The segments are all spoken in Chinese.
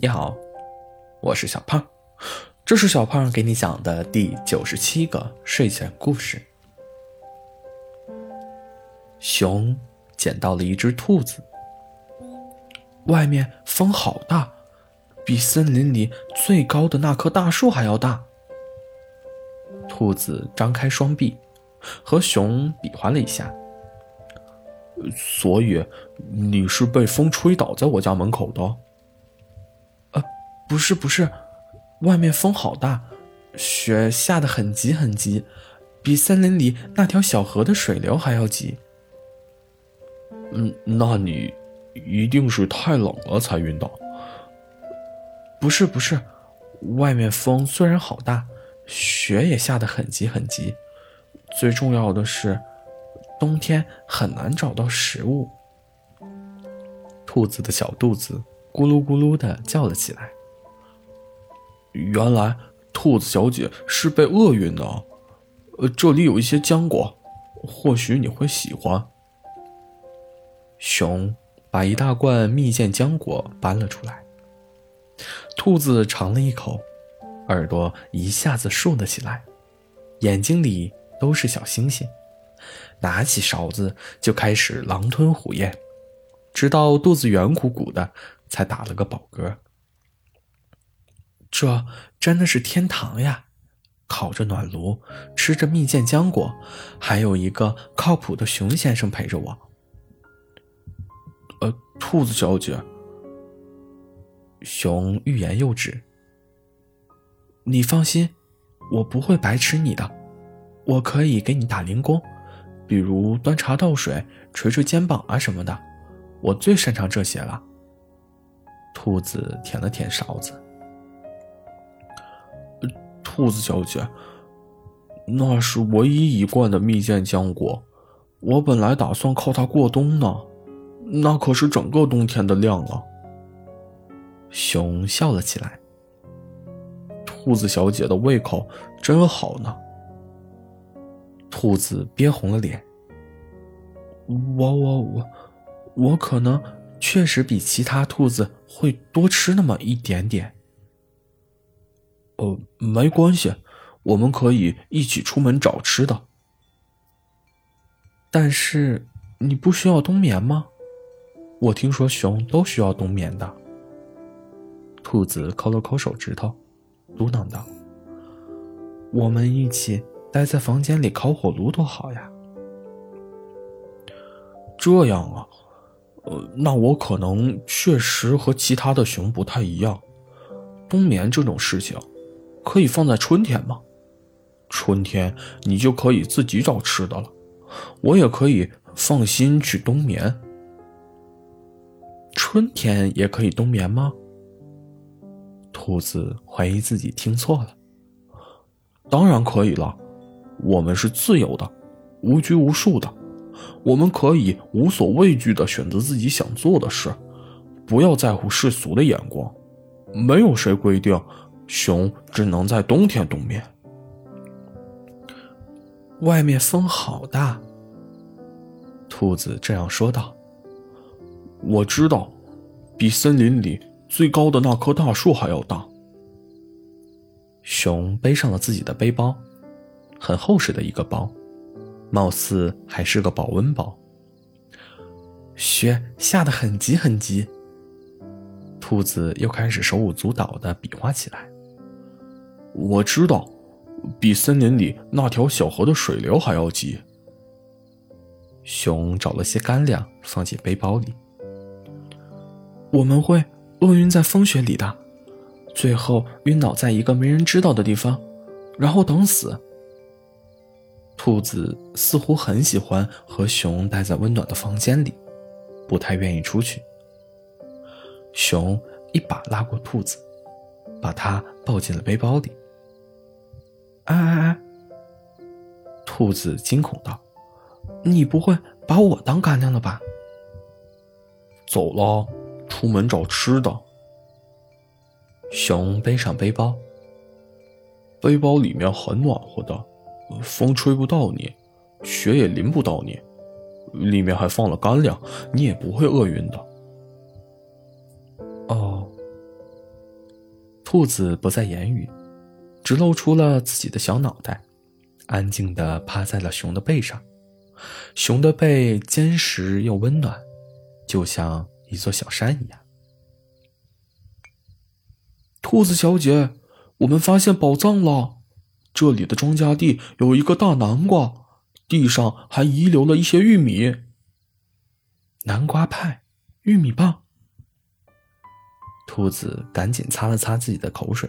你好，我是小胖，这是小胖给你讲的第九十七个睡前故事。熊捡到了一只兔子，外面风好大，比森林里最高的那棵大树还要大。兔子张开双臂，和熊比划了一下。所以你是被风吹倒在我家门口的？不是不是，外面风好大，雪下得很急很急，比森林里那条小河的水流还要急。嗯，那你一定是太冷了才晕倒。不是不是，外面风虽然好大，雪也下得很急很急，最重要的是，冬天很难找到食物。兔子的小肚子咕噜咕噜的叫了起来。原来兔子小姐是被饿晕的，呃，这里有一些浆果，或许你会喜欢。熊把一大罐蜜饯浆果搬了出来，兔子尝了一口，耳朵一下子竖了起来，眼睛里都是小星星，拿起勺子就开始狼吞虎咽，直到肚子圆鼓鼓的，才打了个饱嗝。这真的是天堂呀！烤着暖炉，吃着蜜饯浆果，还有一个靠谱的熊先生陪着我。呃，兔子小姐，熊欲言又止。你放心，我不会白吃你的，我可以给你打零工，比如端茶倒水、捶捶肩膀啊什么的，我最擅长这些了。兔子舔了舔勺子。兔子小姐，那是唯一一罐的蜜饯浆果，我本来打算靠它过冬呢，那可是整个冬天的量啊。熊笑了起来。兔子小姐的胃口真好呢。兔子憋红了脸。我我我，我可能确实比其他兔子会多吃那么一点点。呃，没关系，我们可以一起出门找吃的。但是你不需要冬眠吗？我听说熊都需要冬眠的。兔子抠了抠手指头，嘟囔道：“我们一起待在房间里烤火炉多好呀！”这样啊，呃，那我可能确实和其他的熊不太一样，冬眠这种事情。可以放在春天吗？春天你就可以自己找吃的了，我也可以放心去冬眠。春天也可以冬眠吗？兔子怀疑自己听错了。当然可以了，我们是自由的，无拘无束的，我们可以无所畏惧的选择自己想做的事，不要在乎世俗的眼光，没有谁规定。熊只能在冬天冬眠。外面风好大。兔子这样说道：“我知道，比森林里最高的那棵大树还要大。”熊背上了自己的背包，很厚实的一个包，貌似还是个保温包。雪下得很急很急。兔子又开始手舞足蹈的比划起来。我知道，比森林里那条小河的水流还要急。熊找了些干粮放进背包里。我们会饿晕在风雪里的，最后晕倒在一个没人知道的地方，然后等死。兔子似乎很喜欢和熊待在温暖的房间里，不太愿意出去。熊一把拉过兔子，把它抱进了背包里。哎哎哎！兔子惊恐道：“你不会把我当干粮了吧？”走了，出门找吃的。熊背上背包，背包里面很暖和的，风吹不到你，雪也淋不到你，里面还放了干粮，你也不会饿晕的。哦，兔子不再言语，只露出了自己的小脑袋，安静地趴在了熊的背上。熊的背坚实又温暖，就像一座小山一样。兔子小姐，我们发现宝藏了！这里的庄稼地有一个大南瓜，地上还遗留了一些玉米。南瓜派，玉米棒。兔子赶紧擦了擦自己的口水。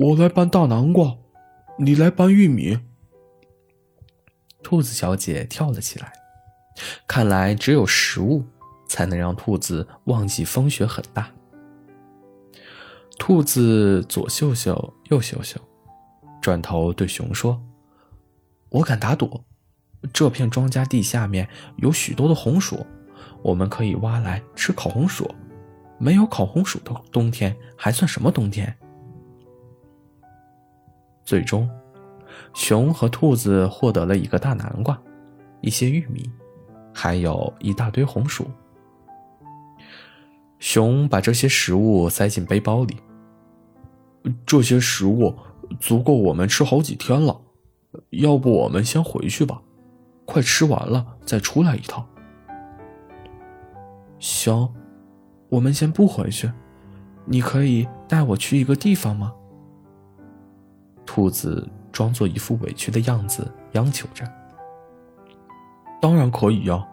我来搬大南瓜，你来搬玉米。兔子小姐跳了起来。看来只有食物才能让兔子忘记风雪很大。兔子左嗅嗅，右嗅嗅，转头对熊说：“我敢打赌，这片庄稼地下面有许多的红薯，我们可以挖来吃烤红薯。没有烤红薯的冬天还算什么冬天？”最终，熊和兔子获得了一个大南瓜，一些玉米，还有一大堆红薯。熊把这些食物塞进背包里。这些食物足够我们吃好几天了，要不我们先回去吧，快吃完了再出来一趟。行，我们先不回去，你可以带我去一个地方吗？兔子装作一副委屈的样子，央求着。当然可以呀，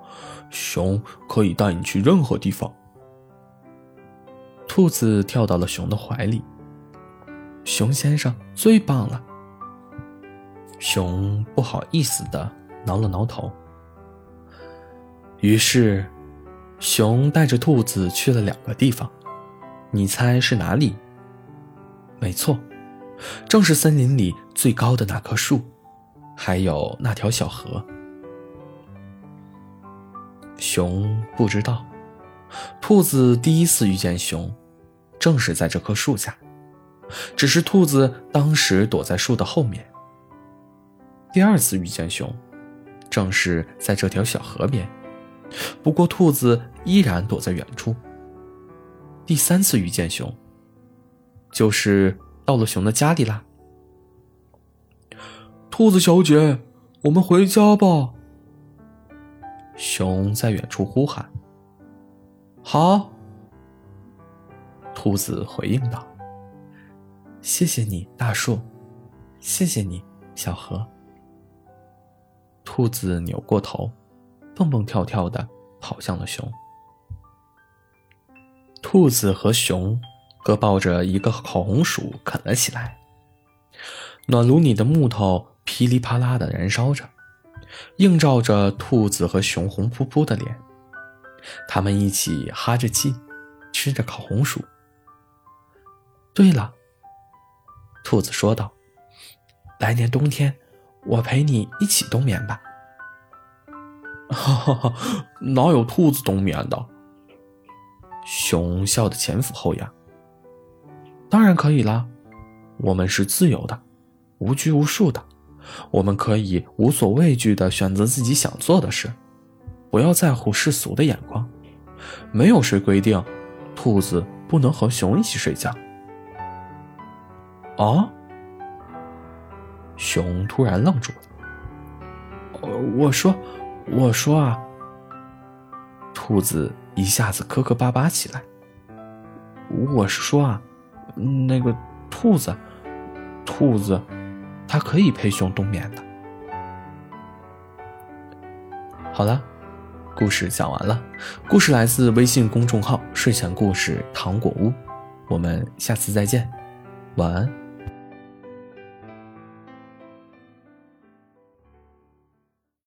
熊可以带你去任何地方。兔子跳到了熊的怀里。熊先生最棒了。熊不好意思的挠了挠头。于是，熊带着兔子去了两个地方，你猜是哪里？没错，正是森林里最高的那棵树，还有那条小河。熊不知道，兔子第一次遇见熊，正是在这棵树下。只是兔子当时躲在树的后面。第二次遇见熊，正是在这条小河边，不过兔子依然躲在远处。第三次遇见熊，就是到了熊的家里啦。兔子小姐，我们回家吧。熊在远处呼喊。好，兔子回应道。谢谢你，大树。谢谢你，小河。兔子扭过头，蹦蹦跳跳的跑向了熊。兔子和熊哥抱着一个烤红薯啃了起来。暖炉里的木头噼里啪啦的燃烧着，映照着兔子和熊红扑扑的脸。他们一起哈着气，吃着烤红薯。对了。兔子说道：“来年冬天，我陪你一起冬眠吧。”“哈哈哈，哪有兔子冬眠的？”熊笑得前俯后仰。“当然可以啦，我们是自由的，无拘无束的，我们可以无所畏惧的选择自己想做的事，不要在乎世俗的眼光。没有谁规定，兔子不能和熊一起睡觉。”哦，熊突然愣住了。我说，我说啊，兔子一下子磕磕巴巴起来。我是说啊，那个兔子，兔子，它可以陪熊冬眠的。好了，故事讲完了。故事来自微信公众号“睡前故事糖果屋”，我们下次再见，晚安。